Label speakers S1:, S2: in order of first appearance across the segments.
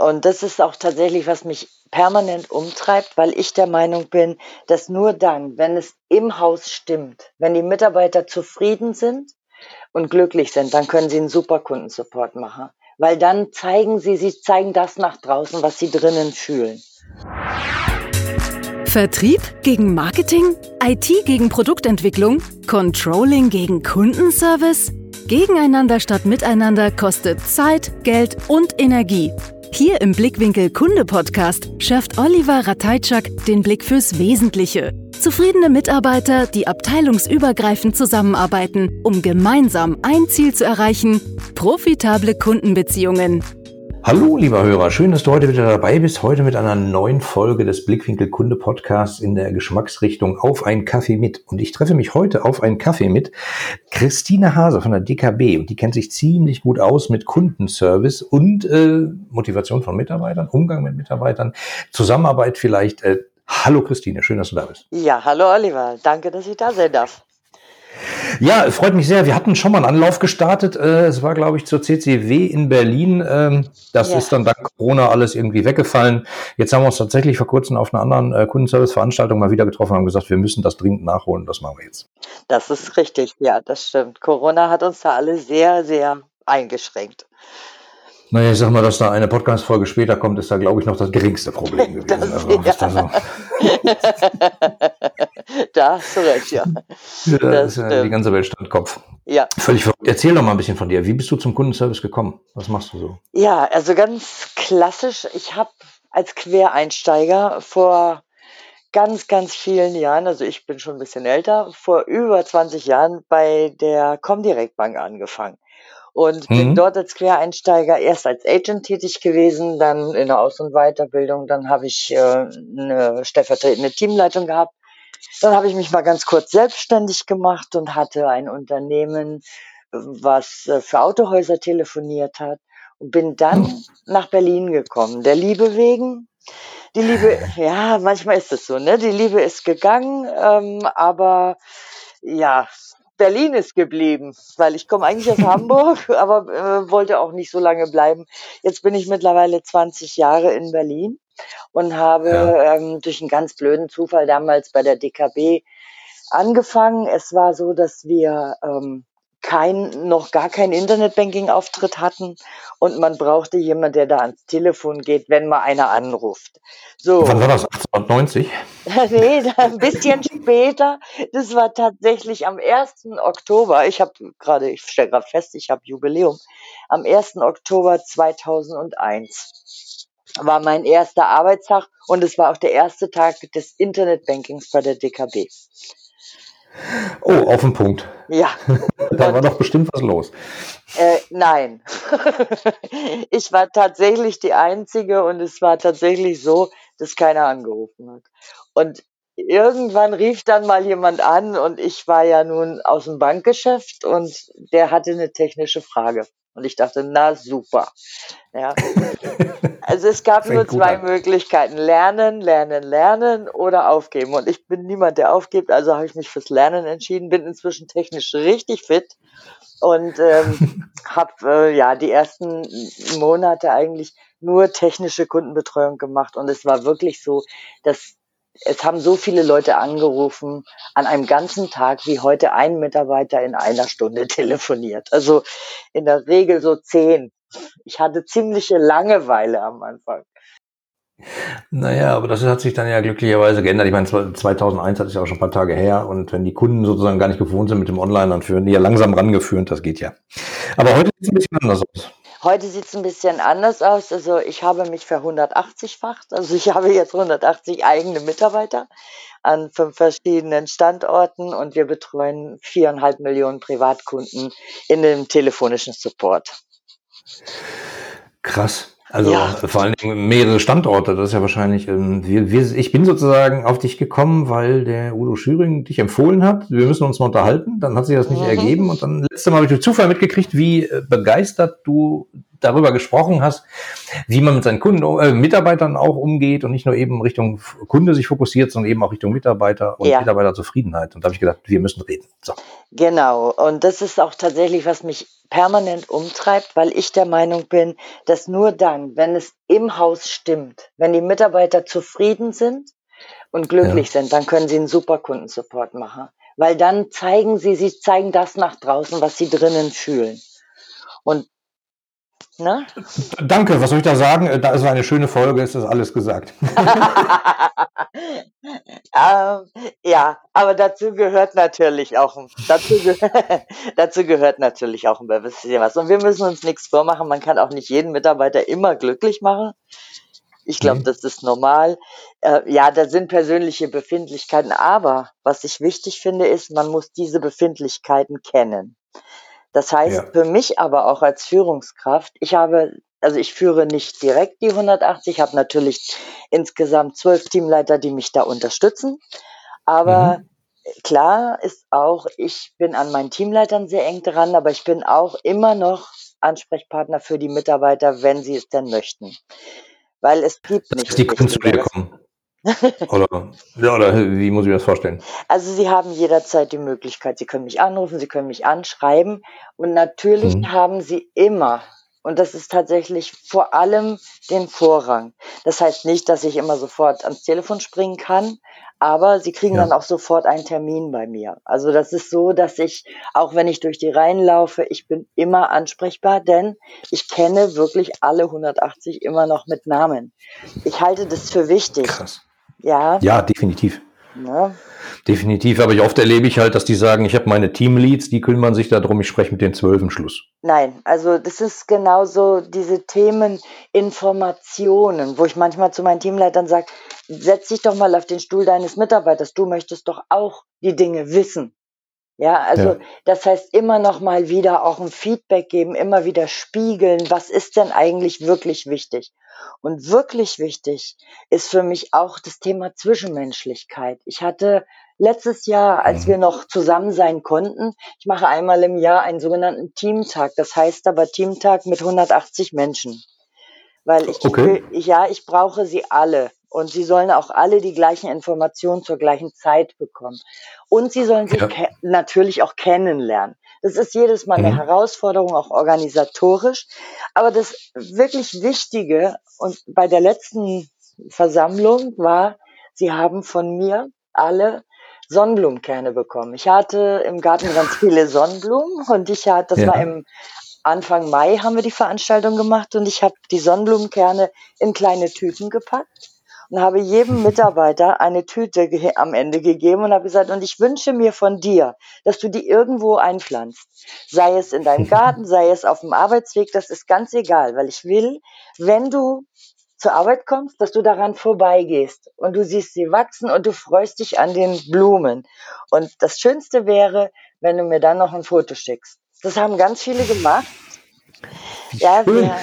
S1: Und das ist auch tatsächlich, was mich permanent umtreibt, weil ich der Meinung bin, dass nur dann, wenn es im Haus stimmt, wenn die Mitarbeiter zufrieden sind und glücklich sind, dann können sie einen super Kundensupport machen. Weil dann zeigen sie, sie zeigen das nach draußen, was sie drinnen fühlen.
S2: Vertrieb gegen Marketing? IT gegen Produktentwicklung? Controlling gegen Kundenservice? Gegeneinander statt miteinander kostet Zeit, Geld und Energie. Hier im Blickwinkel Kunde Podcast schärft Oliver Ratajczak den Blick fürs Wesentliche. Zufriedene Mitarbeiter, die abteilungsübergreifend zusammenarbeiten, um gemeinsam ein Ziel zu erreichen, profitable Kundenbeziehungen.
S3: Hallo, lieber Hörer, schön, dass du heute wieder dabei bist. Heute mit einer neuen Folge des Blickwinkel Kunde Podcasts in der Geschmacksrichtung auf einen Kaffee mit. Und ich treffe mich heute auf einen Kaffee mit Christine Hase von der DKB. Und die kennt sich ziemlich gut aus mit Kundenservice und äh, Motivation von Mitarbeitern, Umgang mit Mitarbeitern, Zusammenarbeit vielleicht. Äh, hallo Christine, schön, dass du da bist.
S1: Ja, hallo Oliver, danke, dass ich da sein darf.
S3: Ja, freut mich sehr. Wir hatten schon mal einen Anlauf gestartet. Äh, es war, glaube ich, zur CCW in Berlin. Ähm, das ja. ist dann dank Corona alles irgendwie weggefallen. Jetzt haben wir uns tatsächlich vor kurzem auf einer anderen äh, Kundenservice-Veranstaltung mal wieder getroffen und haben gesagt, wir müssen das dringend nachholen. Das machen wir jetzt.
S1: Das ist richtig. Ja, das stimmt. Corona hat uns da alle sehr, sehr eingeschränkt.
S3: Naja, ich sag mal, dass da eine Podcast-Folge später kommt, ist da, glaube ich, noch das geringste Problem gewesen.
S1: Das, also, ja. da, so. da hast du recht, ja.
S3: ja das ist ja die ganze Welt stand Kopf. Ja. Völlig verrückt. Erzähl doch mal ein bisschen von dir. Wie bist du zum Kundenservice gekommen? Was machst du so?
S1: Ja, also ganz klassisch. Ich habe als Quereinsteiger vor ganz, ganz vielen Jahren, also ich bin schon ein bisschen älter, vor über 20 Jahren bei der Comdirect Bank angefangen und mhm. bin dort als Quereinsteiger erst als Agent tätig gewesen, dann in der Aus- und Weiterbildung, dann habe ich äh, eine stellvertretende Teamleitung gehabt. Dann habe ich mich mal ganz kurz selbstständig gemacht und hatte ein Unternehmen, was äh, für Autohäuser telefoniert hat und bin dann mhm. nach Berlin gekommen. Der Liebe wegen. Die Liebe, ja, manchmal ist es so, ne? Die Liebe ist gegangen, ähm, aber ja, Berlin ist geblieben, weil ich komme eigentlich aus Hamburg, aber äh, wollte auch nicht so lange bleiben. Jetzt bin ich mittlerweile 20 Jahre in Berlin und habe ja. ähm, durch einen ganz blöden Zufall damals bei der DKB angefangen. Es war so, dass wir ähm, kein, noch gar keinen Internetbanking-Auftritt hatten und man brauchte jemand, der da ans Telefon geht, wenn mal einer anruft.
S3: So. Wann war das? 1890?
S1: nee, ein bisschen später. Das war tatsächlich am 1. Oktober. Ich habe gerade, ich stelle gerade fest, ich habe Jubiläum. Am 1. Oktober 2001 war mein erster Arbeitstag und es war auch der erste Tag des Internetbankings bei der DKB.
S3: Oh, auf den Punkt.
S1: Ja.
S3: da war doch bestimmt was los.
S1: Äh, nein. ich war tatsächlich die Einzige und es war tatsächlich so, dass keiner angerufen hat. Und irgendwann rief dann mal jemand an und ich war ja nun aus dem Bankgeschäft und der hatte eine technische Frage. Und ich dachte, na super. Ja. Also es gab nur zwei Möglichkeiten. Lernen, lernen, lernen oder aufgeben. Und ich bin niemand, der aufgibt, also habe ich mich fürs Lernen entschieden, bin inzwischen technisch richtig fit und ähm, habe äh, ja die ersten Monate eigentlich nur technische Kundenbetreuung gemacht. Und es war wirklich so, dass es haben so viele Leute angerufen, an einem ganzen Tag wie heute ein Mitarbeiter in einer Stunde telefoniert. Also in der Regel so zehn. Ich hatte ziemliche Langeweile am Anfang.
S3: Naja, aber das hat sich dann ja glücklicherweise geändert. Ich meine, 2001 hat es ja auch schon ein paar Tage her und wenn die Kunden sozusagen gar nicht gewohnt sind mit dem Online, dann führen die ja langsam rangeführt, das geht ja. Aber heute sieht es ein bisschen anders aus.
S1: Heute sieht es ein bisschen anders aus. Also ich habe mich für 180-facht. Also ich habe jetzt 180 eigene Mitarbeiter an fünf verschiedenen Standorten und wir betreuen viereinhalb Millionen Privatkunden in dem telefonischen Support.
S3: Krass. Also ja. vor allen Dingen mehrere Standorte, das ist ja wahrscheinlich, ähm, wir, wir, ich bin sozusagen auf dich gekommen, weil der Udo Schüring dich empfohlen hat. Wir müssen uns mal unterhalten, dann hat sich das nicht mhm. ergeben und dann letzte Mal habe ich durch Zufall mitgekriegt, wie äh, begeistert du darüber gesprochen hast, wie man mit seinen Kunden, äh, Mitarbeitern auch umgeht und nicht nur eben Richtung Kunde sich fokussiert, sondern eben auch Richtung Mitarbeiter und ja. Mitarbeiterzufriedenheit. Und da habe ich gedacht, wir müssen reden. So.
S1: Genau. Und das ist auch tatsächlich, was mich permanent umtreibt, weil ich der Meinung bin, dass nur dann, wenn es im Haus stimmt, wenn die Mitarbeiter zufrieden sind und glücklich ja. sind, dann können sie einen super Kundensupport machen. Weil dann zeigen sie, sie zeigen das nach draußen, was sie drinnen fühlen. Und
S3: Ne? Danke, was soll ich da sagen? Da ist eine schöne Folge, ist das alles gesagt.
S1: ähm, ja, aber dazu gehört natürlich auch dazu, ge dazu gehört natürlich auch ein bisschen was. Und wir müssen uns nichts vormachen. Man kann auch nicht jeden Mitarbeiter immer glücklich machen. Ich glaube, mhm. das ist normal. Äh, ja, da sind persönliche Befindlichkeiten. Aber was ich wichtig finde, ist, man muss diese Befindlichkeiten kennen. Das heißt ja. für mich aber auch als Führungskraft, ich habe, also ich führe nicht direkt die 180, ich habe natürlich insgesamt zwölf Teamleiter, die mich da unterstützen. Aber mhm. klar ist auch, ich bin an meinen Teamleitern sehr eng dran, aber ich bin auch immer noch Ansprechpartner für die Mitarbeiter, wenn sie es denn möchten. Weil es gibt nicht.
S3: Die können zu dir kommen oder, ja, oder wie muss ich mir das vorstellen?
S1: Also Sie haben jederzeit die Möglichkeit, Sie können mich anrufen, Sie können mich anschreiben und natürlich mhm. haben Sie immer, und das ist tatsächlich vor allem den Vorrang. Das heißt nicht, dass ich immer sofort ans Telefon springen kann, aber Sie kriegen ja. dann auch sofort einen Termin bei mir. Also das ist so, dass ich, auch wenn ich durch die Reihen laufe, ich bin immer ansprechbar, denn ich kenne wirklich alle 180 immer noch mit Namen. Ich halte das für wichtig. Krass.
S3: Ja. Ja, definitiv. Ja. Definitiv, aber ich oft erlebe ich halt, dass die sagen, ich habe meine Teamleads, die kümmern sich darum, ich spreche mit den zwölf im Schluss.
S1: Nein, also das ist genauso diese Themen Informationen, wo ich manchmal zu meinen Teamleitern sage, setz dich doch mal auf den Stuhl deines Mitarbeiters, du möchtest doch auch die Dinge wissen. Ja, also ja. das heißt immer noch mal wieder auch ein Feedback geben, immer wieder spiegeln, was ist denn eigentlich wirklich wichtig? Und wirklich wichtig ist für mich auch das Thema Zwischenmenschlichkeit. Ich hatte letztes Jahr, als wir noch zusammen sein konnten, ich mache einmal im Jahr einen sogenannten Teamtag. Das heißt aber Teamtag mit 180 Menschen. Weil ich, okay. ja, ich brauche sie alle. Und sie sollen auch alle die gleichen Informationen zur gleichen Zeit bekommen. Und sie sollen sich ja. natürlich auch kennenlernen. Das ist jedes Mal eine mhm. Herausforderung, auch organisatorisch. Aber das wirklich Wichtige und bei der letzten Versammlung war, sie haben von mir alle Sonnenblumenkerne bekommen. Ich hatte im Garten ganz viele Sonnenblumen und ich hatte, das ja. war im Anfang Mai haben wir die Veranstaltung gemacht und ich habe die Sonnenblumenkerne in kleine Tüten gepackt und habe jedem Mitarbeiter eine Tüte am Ende gegeben und habe gesagt, und ich wünsche mir von dir, dass du die irgendwo einpflanzt. Sei es in deinem Garten, sei es auf dem Arbeitsweg, das ist ganz egal, weil ich will, wenn du zur Arbeit kommst, dass du daran vorbeigehst und du siehst sie wachsen und du freust dich an den Blumen. Und das Schönste wäre, wenn du mir dann noch ein Foto schickst. Das haben ganz viele gemacht.
S3: Ja, wir,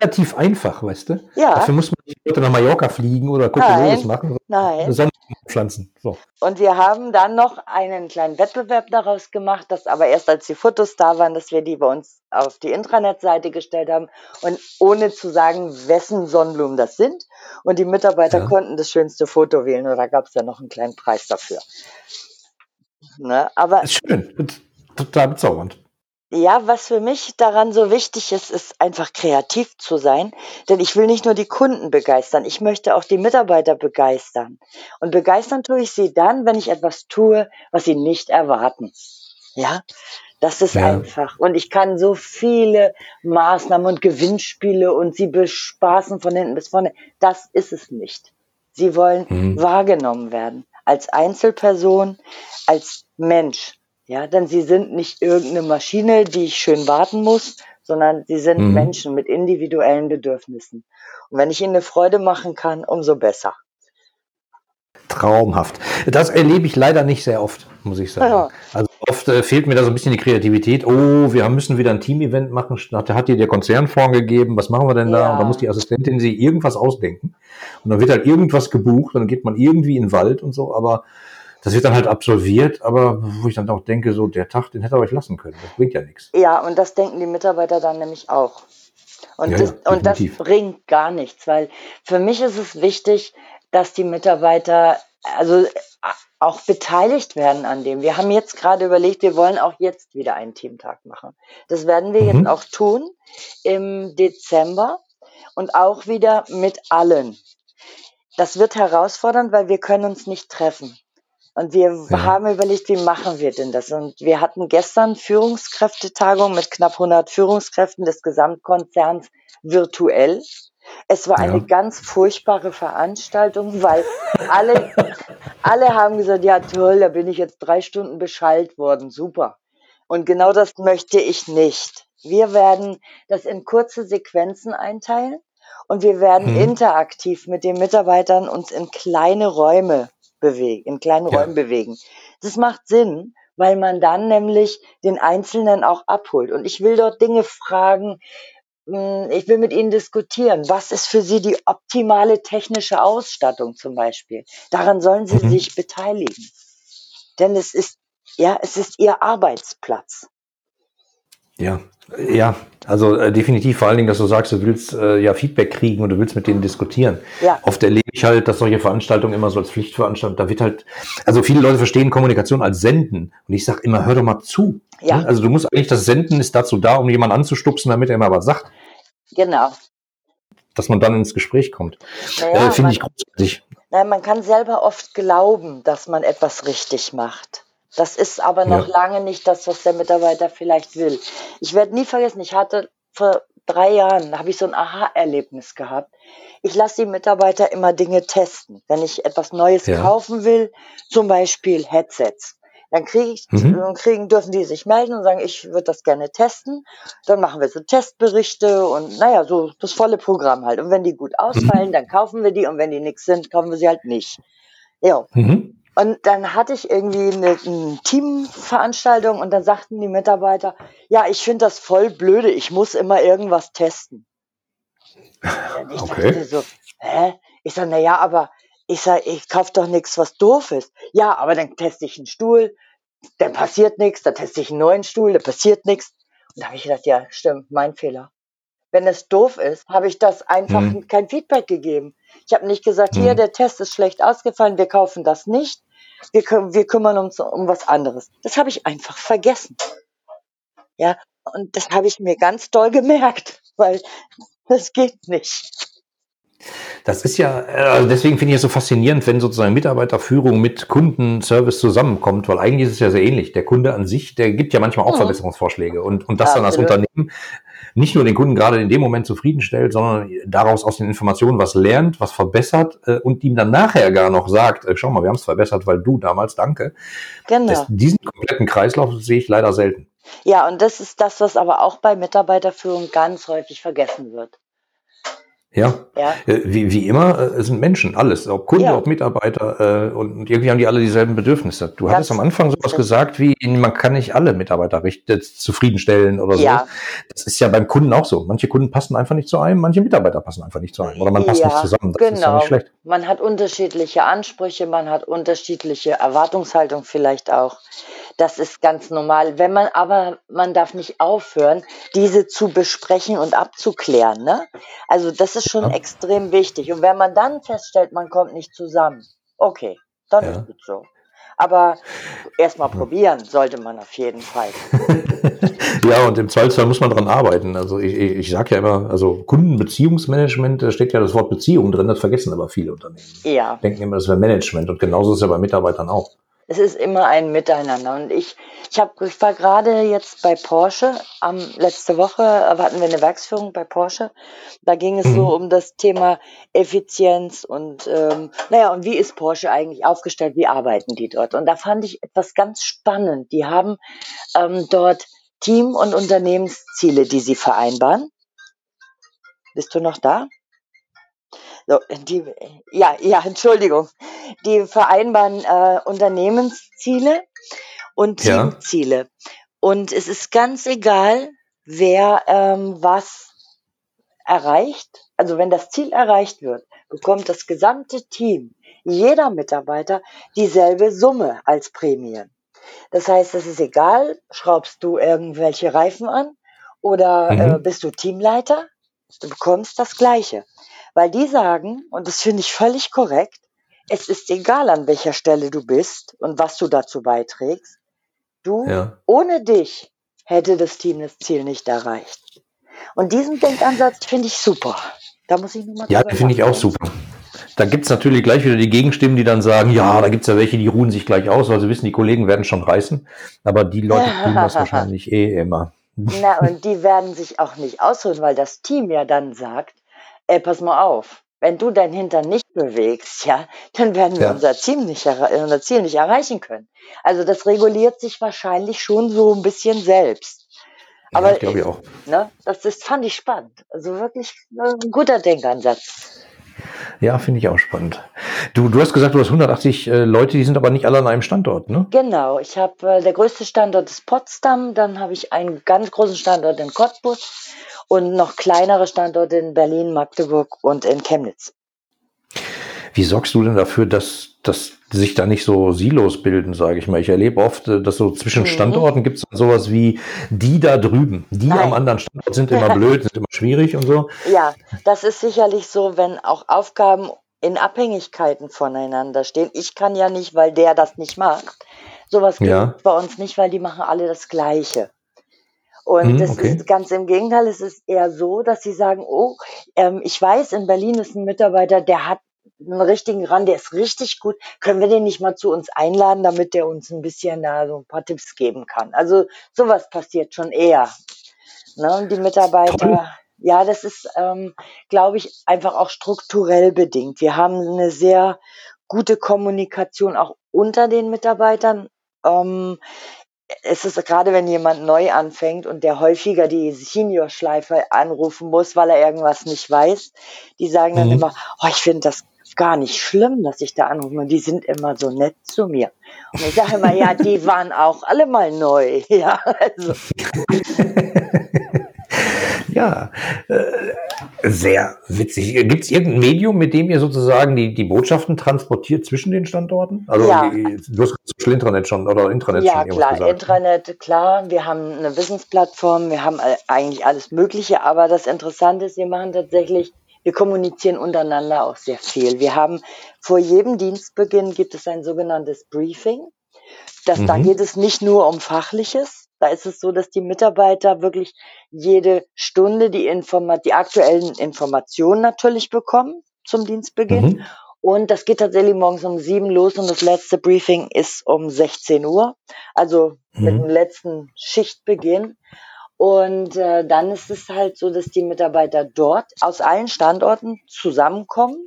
S3: relativ einfach, weißt du? Ja. Dafür muss man nicht heute nach Mallorca fliegen oder Kokolores machen.
S1: Nein. Pflanzen. So. Und wir haben dann noch einen kleinen Wettbewerb daraus gemacht, das aber erst als die Fotos da waren, dass wir die bei uns auf die Intranet-Seite gestellt haben und ohne zu sagen, wessen Sonnenblumen das sind. Und die Mitarbeiter ja. konnten das schönste Foto wählen und da gab es ja noch einen kleinen Preis dafür. Ne? Aber
S3: das ist schön, total bezaubernd.
S1: Ja, was für mich daran so wichtig ist, ist einfach kreativ zu sein. Denn ich will nicht nur die Kunden begeistern, ich möchte auch die Mitarbeiter begeistern. Und begeistern tue ich sie dann, wenn ich etwas tue, was sie nicht erwarten. Ja, das ist ja. einfach. Und ich kann so viele Maßnahmen und Gewinnspiele und sie bespaßen von hinten bis vorne. Das ist es nicht. Sie wollen mhm. wahrgenommen werden. Als Einzelperson, als Mensch. Ja, denn sie sind nicht irgendeine Maschine, die ich schön warten muss, sondern sie sind mhm. Menschen mit individuellen Bedürfnissen. Und wenn ich ihnen eine Freude machen kann, umso besser.
S3: Traumhaft. Das erlebe ich leider nicht sehr oft, muss ich sagen. Ja. Also oft äh, fehlt mir da so ein bisschen die Kreativität. Oh, wir müssen wieder ein Team-Event machen. Da hat dir der Konzern vorgegeben. Was machen wir denn da? Ja. Und da muss die Assistentin sich irgendwas ausdenken. Und dann wird halt irgendwas gebucht. Und dann geht man irgendwie in den Wald und so. Aber das wird dann halt absolviert, aber wo ich dann auch denke, so der Tag, den hätte er euch lassen können. Das bringt ja nichts.
S1: Ja, und das denken die Mitarbeiter dann nämlich auch. Und, ja, das, ja, und das bringt gar nichts, weil für mich ist es wichtig, dass die Mitarbeiter also auch beteiligt werden an dem. Wir haben jetzt gerade überlegt, wir wollen auch jetzt wieder einen Teamtag machen. Das werden wir mhm. jetzt auch tun im Dezember und auch wieder mit allen. Das wird herausfordernd, weil wir können uns nicht treffen. Und wir ja. haben überlegt, wie machen wir denn das? Und wir hatten gestern Führungskräftetagung mit knapp 100 Führungskräften des Gesamtkonzerns virtuell. Es war eine ganz furchtbare Veranstaltung, weil alle, alle haben gesagt, ja toll, da bin ich jetzt drei Stunden beschallt worden, super. Und genau das möchte ich nicht. Wir werden das in kurze Sequenzen einteilen und wir werden hm. interaktiv mit den Mitarbeitern uns in kleine Räume bewegen, in kleinen ja. Räumen bewegen. Das macht Sinn, weil man dann nämlich den Einzelnen auch abholt. Und ich will dort Dinge fragen, hm, ich will mit Ihnen diskutieren. Was ist für Sie die optimale technische Ausstattung zum Beispiel? Daran sollen Sie mhm. sich beteiligen. Denn es ist, ja, es ist Ihr Arbeitsplatz.
S3: Ja, ja, also äh, definitiv vor allen Dingen, dass du sagst, du willst äh, ja Feedback kriegen und du willst mit denen diskutieren. Ja. Oft erlebe ich halt, dass solche Veranstaltungen immer so als Pflichtveranstaltung, da wird halt, also viele Leute verstehen Kommunikation als Senden und ich sage immer, hör doch mal zu. Ja. Also du musst eigentlich, das Senden ist dazu da, um jemanden anzustupsen, damit er mal was sagt.
S1: Genau.
S3: Dass man dann ins Gespräch kommt. Naja, äh, Finde ich großartig.
S1: Nein, man kann selber oft glauben, dass man etwas richtig macht. Das ist aber noch ja. lange nicht das, was der Mitarbeiter vielleicht will. Ich werde nie vergessen, ich hatte vor drei Jahren, habe ich so ein Aha-Erlebnis gehabt. Ich lasse die Mitarbeiter immer Dinge testen. Wenn ich etwas Neues ja. kaufen will, zum Beispiel Headsets, dann kriege ich, mhm. kriegen, dürfen die sich melden und sagen, ich würde das gerne testen. Dann machen wir so Testberichte und naja, so das volle Programm halt. Und wenn die gut ausfallen, mhm. dann kaufen wir die und wenn die nichts sind, kaufen wir sie halt nicht. Ja. Mhm. Und dann hatte ich irgendwie eine, eine Teamveranstaltung und dann sagten die Mitarbeiter, ja, ich finde das voll blöde, ich muss immer irgendwas testen. Und ich okay. dachte so, hä? Ich sage, na ja, aber ich sage, ich kaufe doch nichts, was doof ist. Ja, aber dann teste ich einen Stuhl, dann passiert nichts, dann teste ich einen neuen Stuhl, da passiert nichts. Und da habe ich gedacht, ja, stimmt, mein Fehler. Wenn es doof ist, habe ich das einfach hm. kein Feedback gegeben. Ich habe nicht gesagt, hm. hier, der Test ist schlecht ausgefallen, wir kaufen das nicht. Wir, wir kümmern uns um was anderes. Das habe ich einfach vergessen. Ja, und das habe ich mir ganz doll gemerkt, weil das geht nicht.
S3: Das ist ja, also deswegen finde ich es so faszinierend, wenn sozusagen Mitarbeiterführung mit Kundenservice zusammenkommt, weil eigentlich ist es ja sehr ähnlich. Der Kunde an sich, der gibt ja manchmal auch mhm. Verbesserungsvorschläge und, und das ja, dann als Unternehmen nicht nur den Kunden gerade in dem Moment zufriedenstellt, sondern daraus aus den Informationen was lernt, was verbessert äh, und ihm dann nachher gar noch sagt, äh, schau mal, wir haben es verbessert, weil du damals, danke. Genau. Das, diesen kompletten Kreislauf sehe ich leider selten.
S1: Ja, und das ist das, was aber auch bei Mitarbeiterführung ganz häufig vergessen wird.
S3: Ja, ja. Äh, wie, wie immer, äh, es sind Menschen, alles, ob Kunde, ja. ob Mitarbeiter äh, und irgendwie haben die alle dieselben Bedürfnisse. Du Ganz hattest am Anfang sowas gesagt wie, man kann nicht alle Mitarbeiter richtig zufriedenstellen oder so. Ja. Das ist ja beim Kunden auch so. Manche Kunden passen einfach nicht zu einem, manche Mitarbeiter passen einfach nicht zu einem oder man passt nicht zusammen.
S1: Das genau. ist ja nicht schlecht. Man hat unterschiedliche Ansprüche, man hat unterschiedliche Erwartungshaltung vielleicht auch. Das ist ganz normal. Wenn man aber, man darf nicht aufhören, diese zu besprechen und abzuklären. Ne? Also das ist schon ja. extrem wichtig. Und wenn man dann feststellt, man kommt nicht zusammen, okay, dann ja. ist es so. Aber erstmal probieren sollte man auf jeden Fall.
S3: ja, und im Zweifelsfall muss man dran arbeiten. Also ich, ich, ich sage ja immer, also Kundenbeziehungsmanagement, da steht ja das Wort Beziehung drin, das vergessen aber viele Unternehmen. Ja. Denken immer, das wäre Management und genauso ist es ja bei Mitarbeitern auch
S1: es ist immer ein Miteinander. Und ich, ich, hab, ich war gerade jetzt bei Porsche, am, letzte Woche hatten wir eine Werksführung bei Porsche. Da ging es mhm. so um das Thema Effizienz und ähm, naja, und wie ist Porsche eigentlich aufgestellt, wie arbeiten die dort? Und da fand ich etwas ganz spannend. Die haben ähm, dort Team- und Unternehmensziele, die sie vereinbaren. Bist du noch da? So, die, ja, ja, Entschuldigung. Die vereinbaren äh, Unternehmensziele und Teamziele. Ja. Und es ist ganz egal, wer ähm, was erreicht. Also wenn das Ziel erreicht wird, bekommt das gesamte Team, jeder Mitarbeiter dieselbe Summe als Prämie. Das heißt, es ist egal, schraubst du irgendwelche Reifen an oder mhm. äh, bist du Teamleiter? Du bekommst das Gleiche. Weil die sagen, und das finde ich völlig korrekt, es ist egal, an welcher Stelle du bist und was du dazu beiträgst. Du,
S3: Ja.
S1: ohne dich, hätte das Team das Ziel nicht erreicht. Und diesen Denkansatz finde ich super. Da muss ich nochmal
S3: Ja, den finde ich auch super. Da gibt's natürlich gleich wieder die Gegenstimmen, die dann sagen, ja, da gibt's ja welche, die ruhen sich gleich aus, weil sie wissen, die Kollegen werden schon reißen. Aber die Leute tun das wahrscheinlich eh immer.
S1: Na, und die werden sich auch nicht ausruhen, weil das Team ja dann sagt, ey, pass mal auf, wenn du dein Hintern nicht bewegst, ja, dann werden wir
S3: Ja.
S1: unser, Ziel nicht erre- unser Ziel nicht erreichen können. Also das reguliert sich wahrscheinlich schon so ein bisschen selbst.
S3: Ja,
S1: Aber
S3: ich glaube ich auch.
S1: ne, das, das fand ich spannend. Also wirklich äh, ein guter Denkansatz.
S3: Ja, finde ich auch spannend. Du, du hast gesagt, du hast 180 äh, Leute, die sind aber nicht alle an einem Standort, ne?
S1: Genau, ich habe äh, der größte Standort ist Potsdam, dann habe ich einen ganz großen Standort in Cottbus und noch kleinere Standorte in Berlin, Magdeburg und in Chemnitz.
S3: Wie sorgst du denn dafür, dass, dass sich da nicht so Silos bilden, sage ich mal? Ich erlebe oft, äh, dass so zwischen
S1: Mhm.
S3: Standorten gibt es sowas wie die da drüben. Die
S1: Nein.
S3: am anderen Standort sind immer blöd, sind immer schwierig und so.
S1: Ja, das ist sicherlich so, wenn auch Aufgaben in Abhängigkeiten voneinander stehen. Ich kann ja nicht, weil der das nicht macht. Sowas gibt
S3: Ja.
S1: es bei uns nicht, weil die machen alle das Gleiche. Und
S3: Mhm,
S1: das
S3: okay.
S1: ist ganz im Gegenteil, es ist eher so, dass sie sagen, oh, ähm, ich weiß, in Berlin ist ein Mitarbeiter, der hat einen richtigen Rand, der ist richtig gut. Können wir den nicht mal zu uns einladen, damit der uns ein bisschen da so ein paar Tipps geben kann? Also sowas passiert schon eher. Ne? Und die Mitarbeiter,
S3: Toll.
S1: ja, das ist, ähm, glaube ich, einfach auch strukturell bedingt. Wir haben eine sehr gute Kommunikation auch unter den Mitarbeitern. Ähm, es ist gerade, wenn jemand neu anfängt und der häufiger die Senior-Schleife anrufen muss, weil er irgendwas nicht weiß, die sagen dann
S3: Mhm.
S1: immer, oh, ich finde das gar nicht schlimm, dass ich da anrufe. Und die sind immer so nett zu mir. Und ich sage immer, ja, die waren auch alle mal neu. Ja, also,
S3: Ja, äh, sehr witzig. Gibt es irgendein Medium, mit dem ihr sozusagen die, die Botschaften transportiert zwischen den Standorten? Also
S1: Ja.
S3: die, du hast Social Intranet schon oder Intranet
S1: Ja,
S3: schon irgendwas
S1: klar,
S3: gesagt.
S1: Intranet, klar. Wir haben eine Wissensplattform, wir haben all- eigentlich alles Mögliche, aber das Interessante ist, wir machen tatsächlich, wir kommunizieren untereinander auch sehr viel. Wir haben vor jedem Dienstbeginn gibt es ein sogenanntes Briefing. Das, Da
S3: Mhm.
S1: geht es nicht nur um Fachliches. Da ist es so, dass die Mitarbeiter wirklich jede Stunde die, Informa die aktuellen Informationen natürlich bekommen zum Dienstbeginn.
S3: Mhm.
S1: Und das geht tatsächlich morgens um sieben los und das letzte Briefing ist um 16 Uhr, also mit
S3: Mhm.
S1: dem letzten Schichtbeginn. Und äh, dann ist es halt so, dass die Mitarbeiter dort aus allen Standorten zusammenkommen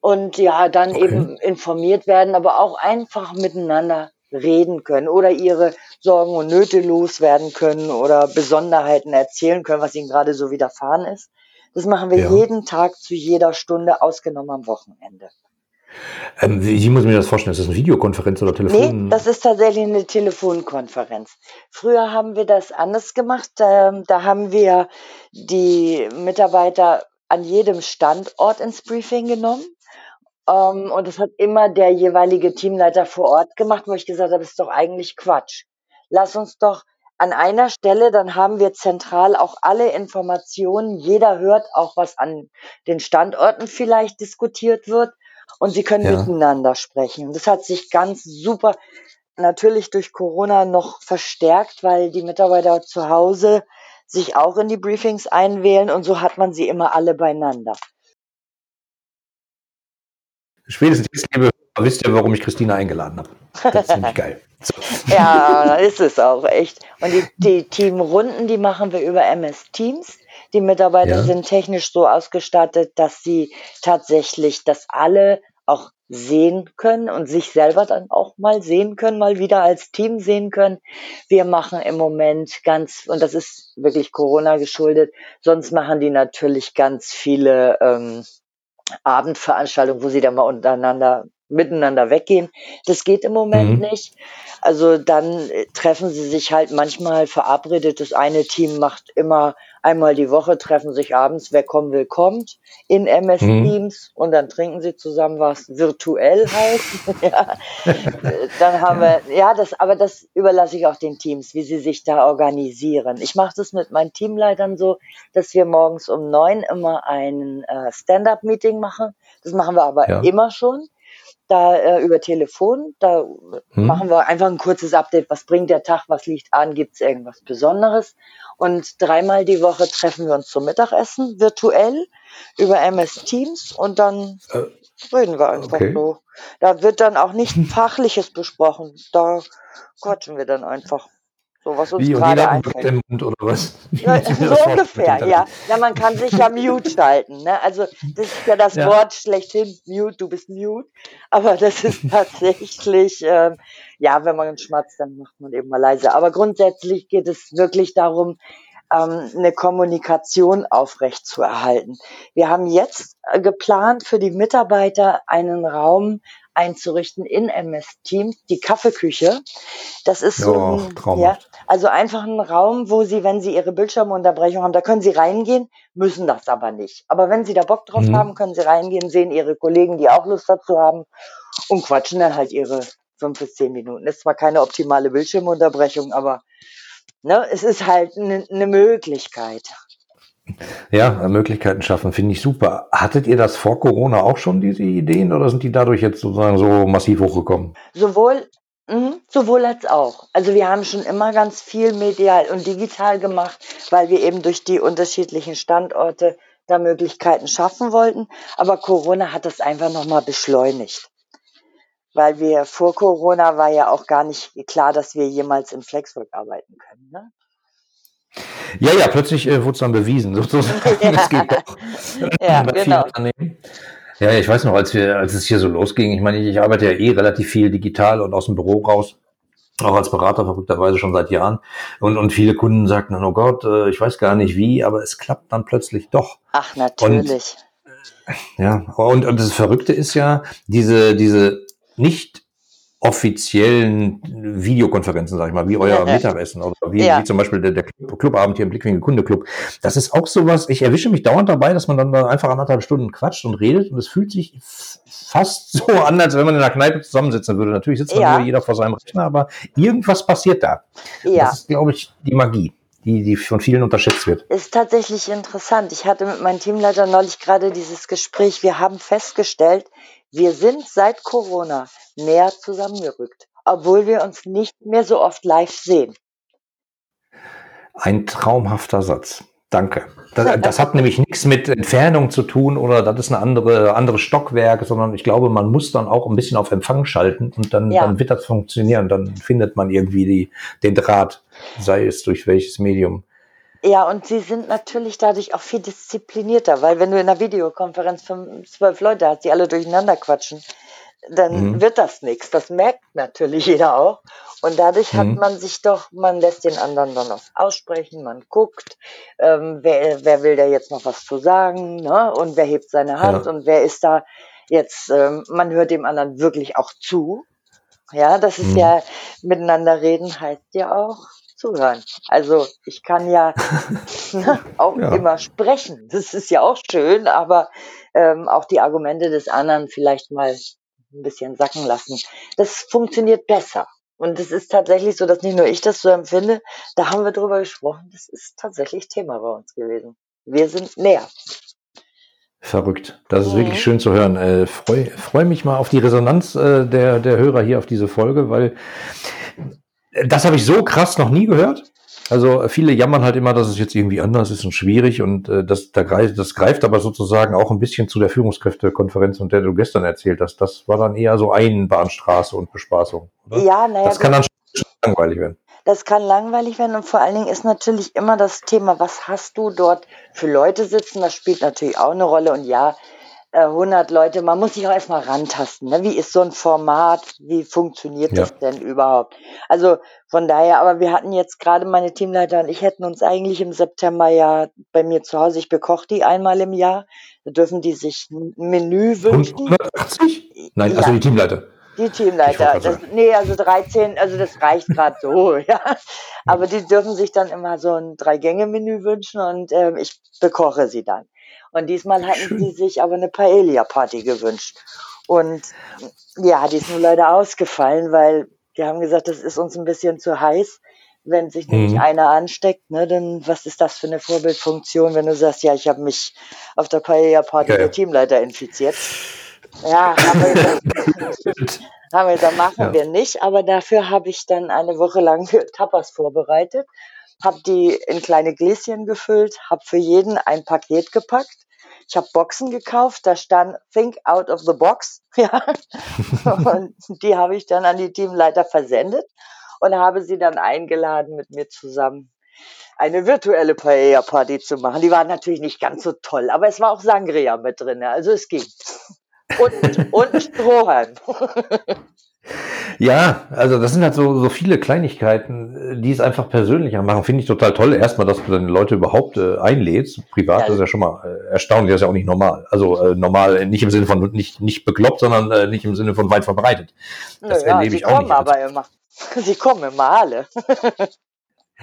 S1: und ja, dann
S3: Okay.
S1: eben informiert werden, aber auch einfach miteinander reden können oder ihre Sorgen und Nöte loswerden können oder Besonderheiten erzählen können, was ihnen gerade so widerfahren ist. Das machen wir
S3: Ja.
S1: jeden Tag zu jeder Stunde, ausgenommen am Wochenende.
S3: Ähm, wie, muss ich mir das vorstellen? Ist das eine Videokonferenz oder Telefon?
S1: Nee, das ist tatsächlich eine Telefonkonferenz. Früher haben wir das anders gemacht. Ähm, da haben wir die Mitarbeiter an jedem Standort ins Briefing genommen. Ähm, und das hat immer der jeweilige Teamleiter vor Ort gemacht, wo ich gesagt habe, das ist doch eigentlich Quatsch. Lass uns doch an einer Stelle, dann haben wir zentral auch alle Informationen. Jeder hört auch, was an den Standorten vielleicht diskutiert wird. Und sie können
S3: Ja.
S1: miteinander sprechen. Und das hat sich ganz super natürlich durch Corona noch verstärkt, weil die Mitarbeiter zu Hause sich auch in die Briefings einwählen und so hat man sie immer alle beieinander.
S3: Spätestens jetzt, liebe wisst ihr, warum ich Christina eingeladen habe. Das ist nämlich geil. So.
S1: Ja, ist es auch echt. Und die, die Teamrunden, die machen wir über MS Teams. Die Mitarbeiter
S3: Ja.
S1: sind technisch so ausgestattet, dass sie tatsächlich das alle auch sehen können und sich selber dann auch mal sehen können, mal wieder als Team sehen können. Wir machen im Moment ganz, und das ist wirklich Corona geschuldet, sonst machen die natürlich ganz viele ähm, Abendveranstaltungen, wo sie dann mal untereinander miteinander weggehen. Das geht im Moment mhm. nicht. Also dann äh, treffen sie sich halt manchmal verabredet. Das eine Team macht immer einmal die Woche, treffen sich abends, wer kommen will, kommt in MS mhm. Teams und dann trinken sie zusammen was virtuell heißt. ja. Dann haben wir, ja, das, aber das überlasse ich auch den Teams, wie sie sich da organisieren. Ich mache das mit meinen Teamleitern so, dass wir morgens um neun immer ein äh, Stand-up-Meeting machen. Das machen wir aber ja. immer schon da äh, über Telefon. Da hm. machen wir einfach ein kurzes Update. Was bringt der Tag? Was liegt an? Gibt es irgendwas Besonderes? Und dreimal die Woche treffen wir uns zum Mittagessen virtuell über MS Teams und dann äh, reden wir einfach okay. so. Da wird dann auch nicht Fachliches besprochen. Da quatschen wir dann einfach. So, was uns Wie, gerade einfällt. Mund oder was? Ja, so ungefähr, ja. Ja, man kann sich ja mute schalten. Ne? Also das ist ja das ja. Wort schlechthin, mute, du bist mute. Aber das ist tatsächlich, ähm, ja, wenn man schmatzt, dann macht man eben mal leise. Aber grundsätzlich geht es wirklich darum, ähm, eine Kommunikation aufrecht zu erhalten. Wir haben jetzt äh, geplant, für die Mitarbeiter einen Raum einzurichten in MS Teams, die Kaffeeküche. Das ist so, oh, ja, also einfach ein Raum, wo Sie, wenn Sie Ihre Bildschirmunterbrechung haben, da können Sie reingehen, müssen das aber nicht. Aber wenn Sie da Bock drauf mhm. haben, können Sie reingehen, sehen Ihre Kollegen, die auch Lust dazu haben und quatschen dann halt Ihre fünf bis zehn Minuten. Ist zwar keine optimale Bildschirmunterbrechung, aber ne, es ist halt eine ne Möglichkeit.
S3: Ja, Möglichkeiten schaffen, finde ich super. Hattet ihr das vor Corona auch schon, diese Ideen, oder sind die dadurch jetzt sozusagen so massiv hochgekommen?
S1: Sowohl, mh, sowohl als auch. Also wir haben schon immer ganz viel medial und digital gemacht, weil wir eben durch die unterschiedlichen Standorte da Möglichkeiten schaffen wollten. Aber Corona hat das einfach nochmal beschleunigt. Weil wir vor Corona war ja auch gar nicht klar, dass wir jemals im Flexwork arbeiten können. Ne?
S3: Ja, ja, plötzlich äh, wurde es dann bewiesen, sozusagen. Ja. Das geht doch. Ja, Bei genau. Ja, ich weiß noch, als wir, als es hier so losging, ich meine, ich arbeite ja eh relativ viel digital und aus dem Büro raus, auch als Berater verrückterweise schon seit Jahren. Und, und viele Kunden sagten oh Gott, äh, ich weiß gar nicht wie, aber es klappt dann plötzlich doch.
S1: Ach, natürlich.
S3: Und, ja, und, und das Verrückte ist ja, diese, diese nicht offiziellen Videokonferenzen, sag ich mal, wie euer Mittagessen oder wie, ja. wie zum Beispiel der, der Clubabend hier im Blickwinkel Kunde Club. Das ist auch sowas, ich erwische mich dauernd dabei, dass man dann einfach anderthalb Stunden quatscht und redet und es fühlt sich fast so an, als wenn man in einer Kneipe zusammensitzen würde. Natürlich sitzt ja. jeder vor seinem Rechner, aber irgendwas passiert da. Ja. Das ist, glaube ich, die Magie die, die von vielen unterschätzt wird.
S1: Ist tatsächlich interessant. Ich hatte mit meinem Teamleiter neulich gerade dieses Gespräch. Wir haben festgestellt, wir sind seit Corona näher zusammengerückt, obwohl wir uns nicht mehr so oft live sehen.
S3: Ein traumhafter Satz. Danke. Das, das, hat nämlich nichts mit Entfernung zu tun oder das ist eine andere, andere Stockwerk, sondern ich glaube, man muss dann auch ein bisschen auf Empfang schalten und dann, ja. dann wird das funktionieren. Dann findet man irgendwie die, den Draht, sei es durch welches Medium.
S1: Ja, und sie sind natürlich dadurch auch viel disziplinierter, weil wenn du in einer Videokonferenz fünf, zwölf Leute hast, die alle durcheinander quatschen, dann mhm. wird das nichts. Das merkt natürlich jeder auch. Und dadurch mhm. hat man sich doch, man lässt den anderen dann auch aussprechen, man guckt, ähm, wer, wer will da jetzt noch was zu sagen, ne? Und wer hebt seine Hand ja. und wer ist da jetzt, ähm, man hört dem anderen wirklich auch zu. Ja, das ist mhm. ja, miteinander reden heißt ja auch zuhören. Also ich kann ja auch ja. immer sprechen. Das ist ja auch schön, aber ähm, auch die Argumente des anderen vielleicht mal ein bisschen sacken lassen. Das funktioniert besser. Und es ist tatsächlich so, dass nicht nur ich das so empfinde, da haben wir drüber gesprochen, das ist tatsächlich Thema bei uns gewesen. Wir sind näher.
S3: Verrückt. Das ist mhm. wirklich schön zu hören. Äh, Freue freu mich mal auf die Resonanz äh, der, der Hörer hier auf diese Folge, weil das habe ich so krass noch nie gehört. Also viele jammern halt immer, dass es jetzt irgendwie anders ist und schwierig und äh, das, da greift, das greift aber sozusagen auch ein bisschen zu der Führungskräftekonferenz, und der du gestern erzählt hast. Das war dann eher so Einbahnstraße und Bespaßung. Oder?
S1: Ja, naja.
S3: Das kann dann schon langweilig werden.
S1: Das kann langweilig werden und vor allen Dingen ist natürlich immer das Thema, was hast du dort für Leute sitzen? Das spielt natürlich auch eine Rolle und ja, 100 Leute, man muss sich auch erstmal rantasten. Ne? Wie ist so ein Format? Wie funktioniert
S3: Ja.
S1: das denn überhaupt? Also von daher, aber wir hatten jetzt gerade meine Teamleiter und ich hätten uns eigentlich im September ja bei mir zu Hause, ich bekoche die einmal im Jahr, da dürfen die sich ein Menü wünschen.
S3: 180? Nein,
S1: Ja.
S3: also die Teamleiter.
S1: Die Teamleiter, das, nee, also 13, also das reicht gerade so, ja. Aber die dürfen sich dann immer so ein Drei-Gänge-Menü wünschen und ähm, ich bekoche sie dann. Und diesmal hatten sie sich aber eine Paella-Party gewünscht. Und ja, die ist nur leider ausgefallen, weil die haben gesagt, das ist uns ein bisschen zu heiß. Wenn sich nämlich
S3: Mhm.
S1: einer ansteckt, ne, dann was ist das für eine Vorbildfunktion, wenn du sagst, ja, ich habe mich auf der Paella-Party
S3: Ja, ja.
S1: der Teamleiter infiziert. Ja, haben wir gesagt, machen
S3: Ja.
S1: wir nicht, aber dafür habe ich dann eine Woche lang Tapas vorbereitet, habe die in kleine Gläschen gefüllt, habe für jeden ein Paket gepackt. Ich habe Boxen gekauft, da stand Think out of the box, ja, und die habe ich dann an die Teamleiter versendet und habe sie dann eingeladen, mit mir zusammen eine virtuelle Paella-Party zu machen. Die war natürlich nicht ganz so toll, aber es war auch Sangria mit drin, also es ging. Und, und Strohhalm.
S3: Ja, also das sind halt so, so viele Kleinigkeiten, die es einfach persönlicher machen. Finde ich total toll. Erstmal, dass du deine Leute überhaupt äh, einlädst. Privat
S1: Ja.
S3: das ist ja schon mal äh, erstaunlich, das ist ja auch nicht normal. Also äh, normal, nicht im Sinne von nicht, nicht bekloppt, sondern äh, nicht im Sinne von weit verbreitet. Das
S1: Naja,
S3: erlebe
S1: sie
S3: ich auch
S1: kommen
S3: nicht. Also
S1: aber immer. Sie kommen immer alle.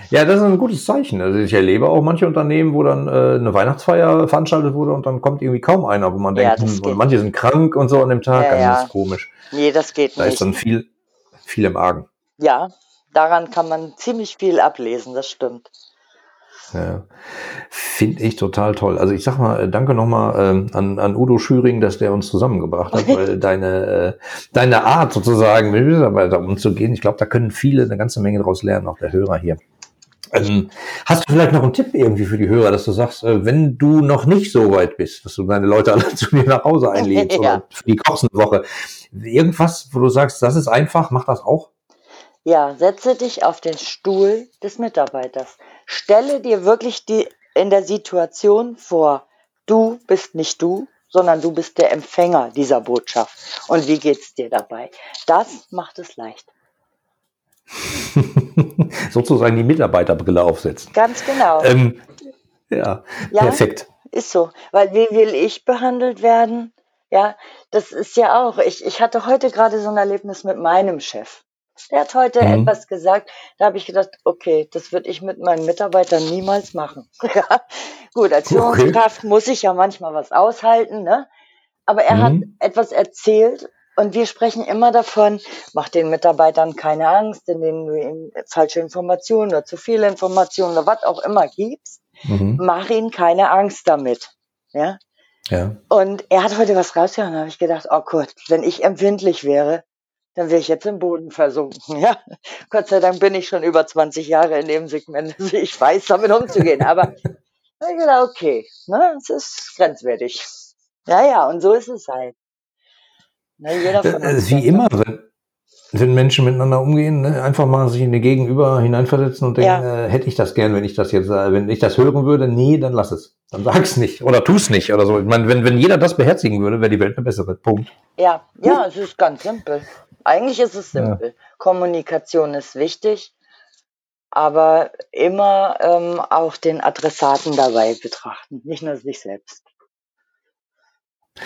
S3: Ja, das ist ein gutes Zeichen. Also ich erlebe auch manche Unternehmen, wo dann äh, eine Weihnachtsfeier veranstaltet wurde und dann kommt irgendwie kaum einer, wo man
S1: Ja,
S3: denkt,
S1: das
S3: hm, manche sind krank und so an dem Tag,
S1: Ja,
S3: ganz
S1: ja.
S3: komisch.
S1: Nee, das geht
S3: Da ist
S1: nicht.
S3: dann viel, viel im Argen.
S1: Ja, daran kann man ziemlich viel ablesen, das stimmt.
S3: Ja, Finde ich total toll. Also ich sag mal, äh, danke nochmal ähm, an, an Udo Schüring, dass der uns zusammengebracht hat, weil deine, äh, deine Art sozusagen mit Mitarbeitern umzugehen, ich glaube, da können viele eine ganze Menge daraus lernen, auch der Hörer hier. Ähm, hast du vielleicht noch einen Tipp irgendwie für die Hörer, dass du sagst, äh, wenn du noch nicht so weit bist, dass du deine Leute alle zu dir nach Hause einlädst
S1: Ja.
S3: oder für die Kochsenwoche, irgendwas, wo du sagst, das ist einfach, mach das auch?
S1: Ja, setze dich auf den Stuhl des Mitarbeiters. Stelle dir wirklich die in der Situation vor. Du bist nicht du, sondern du bist der Empfänger dieser Botschaft. Und wie geht's dir dabei? Das macht es leicht.
S3: sozusagen die Mitarbeiterbrille aufsetzen.
S1: Ganz genau.
S3: Ähm, ja,
S1: Ja.
S3: perfekt.
S1: Ist so. Weil wie will ich behandelt werden? Ja, das ist ja auch. Ich, ich hatte heute gerade so ein Erlebnis mit meinem Chef. Der hat heute
S3: Mhm.
S1: etwas gesagt, da habe ich gedacht, okay, das würde ich mit meinen Mitarbeitern niemals machen. Ja, Gut, als
S3: Okay.
S1: Führungskraft muss ich ja manchmal was aushalten, ne? Aber er hat
S3: Mhm.
S1: etwas erzählt und wir sprechen immer davon, mach den Mitarbeitern keine Angst, indem du ihnen falsche Informationen oder zu viele Informationen oder was auch immer gibst
S3: Mhm.
S1: mach ihnen keine Angst damit. Ja.
S3: Ja.
S1: Und er hat heute was rausgehauen, da habe ich gedacht, oh Gott, wenn ich empfindlich wäre, dann wäre ich jetzt im Boden versunken. Ja. Gott sei Dank bin ich schon über 20 Jahre in dem Segment, also ich weiß, damit umzugehen. Aber ich gedacht, okay, ne, es ist grenzwertig. Ja, ja, und so ist es halt. Ne, jeder von
S3: Äh,
S1: uns
S3: Wie
S1: kennt
S3: immer, wenn, wenn Menschen miteinander umgehen, ne, einfach mal sich in die Gegenüber hineinversetzen und denken, äh, hätte ich das gern, wenn ich das jetzt, äh, wenn ich das hören würde, nee, dann lass es. Dann sag's nicht oder tu's nicht oder so. Ich meine, wenn, wenn jeder das beherzigen würde, wäre die Welt eine bessere. Punkt.
S1: Ja, ja, es ist ganz simpel. Eigentlich ist es
S3: Ja.
S1: simpel. Kommunikation ist wichtig, aber immer ähm, auch den Adressaten dabei betrachten, nicht nur sich selbst.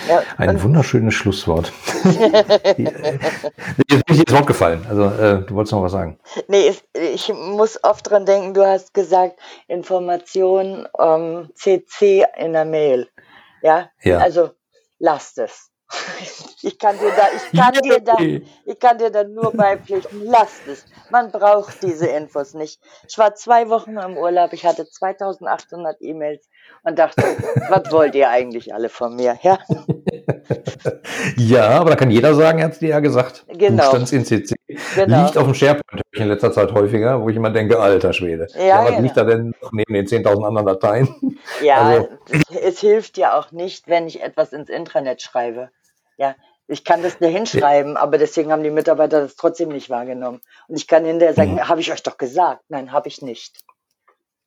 S1: Ja,
S3: Ein
S1: und-
S3: wunderschönes Schlusswort. Jetzt bin ich ins Wort gefallen. Also, äh, du wolltest noch was sagen.
S1: nee, ich muss oft dran denken, du hast gesagt, Information ähm, CC in der Mail. Ja,
S3: Ja.
S1: also lasst es. Ich kann dir da, ich kann dir da, Ich kann dir dann nur beipflichten, lasst es. Man braucht diese Infos nicht. Ich war zwei Wochen im Urlaub, ich hatte 2800 E-Mails und dachte, was wollt ihr eigentlich alle von mir? Ja,
S3: Ja, aber da kann jeder sagen, er hat es dir ja gesagt.
S1: Genau.
S3: CC.
S1: genau.
S3: Liegt auf dem SharePoint in letzter Zeit häufiger, wo ich immer denke, alter Schwede.
S1: Ja,
S3: was
S1: genau.
S3: liegt da denn noch neben den 10.000 anderen Dateien?
S1: Ja,
S3: also-
S1: es, es hilft ja auch nicht, wenn ich etwas ins Intranet schreibe. Ja, ich kann das da hinschreiben, aber deswegen haben die Mitarbeiter das trotzdem nicht wahrgenommen. Und ich kann hinterher sagen,
S3: Mhm.
S1: habe ich euch doch gesagt? Nein, habe ich nicht.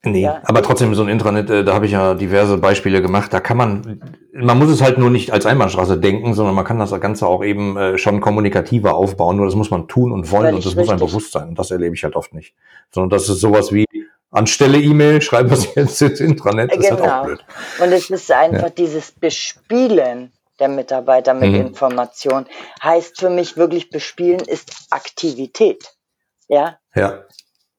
S3: Nee,
S1: Ja.
S3: aber trotzdem so ein Intranet, äh, da habe ich ja diverse Beispiele gemacht. Da kann man, man muss es halt nur nicht als Einbahnstraße denken, sondern man kann das Ganze auch eben äh, schon kommunikativer aufbauen. Nur das muss man tun und wollen und das muss
S1: richtig.
S3: bewusst sein. Und das erlebe ich halt oft nicht. Sondern das ist sowas wie anstelle E-Mail, schreiben wir es jetzt ins Intranet. Das ist halt auch
S1: Genau.
S3: blöd.
S1: Und es ist einfach dieses Bespielen der Mitarbeiter mit
S3: Mhm.
S1: Information. Heißt für mich wirklich bespielen ist Aktivität. Ja,
S3: Ja.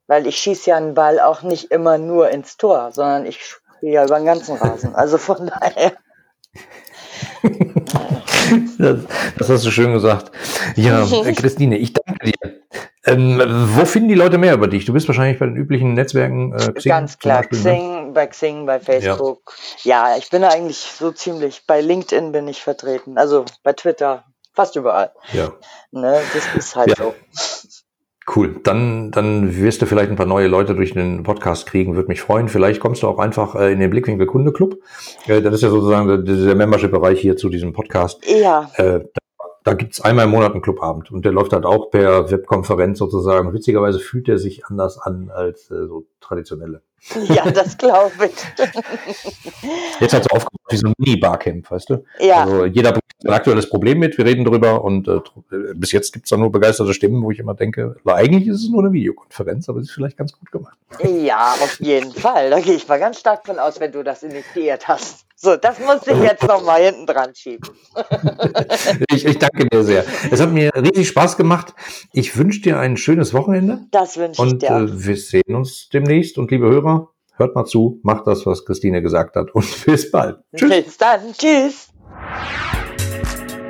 S1: weil ich schieße ja einen Ball auch nicht immer nur ins Tor, sondern ich spiele ja über den ganzen Rasen. Also von daher.
S3: Das, das hast du schön gesagt. Ja, Christine, ich danke dir. Ähm, wo finden die Leute mehr über dich? Du bist wahrscheinlich bei den üblichen Netzwerken äh, Xing
S1: Ganz klar,
S3: ne?
S1: Xing, bei Xing, bei Facebook. Ja. ich bin eigentlich so ziemlich, bei LinkedIn bin ich vertreten, also bei Twitter, fast überall.
S3: Ja.
S1: Ne, das ist halt
S3: Ja.
S1: so.
S3: Cool. Dann, dann wirst du vielleicht ein paar neue Leute durch den Podcast kriegen, würde mich freuen. Vielleicht kommst du auch einfach äh, in den Blickwinkel Kunde Club. Äh, das ist ja sozusagen der, der Membership-Bereich hier zu diesem Podcast.
S1: Ja,
S3: Äh, da da gibt's einmal im Monat einen Clubabend und der läuft halt auch per Webkonferenz sozusagen. Witzigerweise fühlt er sich anders an als äh, so traditionelle.
S1: Ja, das glaube ich.
S3: Jetzt hat so aufgebaut wie so ein Mini-Barcamp, weißt du?
S1: Ja,
S3: Also jeder bringt sein aktuelles Problem mit, wir reden drüber und äh, tr- bis jetzt gibt's da nur begeisterte Stimmen, wo ich immer denke, eigentlich ist es nur eine Videokonferenz, aber es ist vielleicht ganz gut gemacht.
S1: ja, auf jeden Fall. Da gehe ich mal ganz stark von aus, wenn du das initiiert hast. So, das musste ich jetzt noch mal hinten dran schieben.
S3: Ich, ich danke dir sehr. Es hat mir riesig Spaß gemacht. Ich wünsche dir ein schönes Wochenende
S1: Das wünsche ich
S3: und
S1: dir. auch.
S3: äh, wir sehen uns demnächst. Und liebe Hörer, hört mal zu, macht das, was Christine gesagt hat und bis bald. Tschüss.
S1: Bis dann. Tschüss.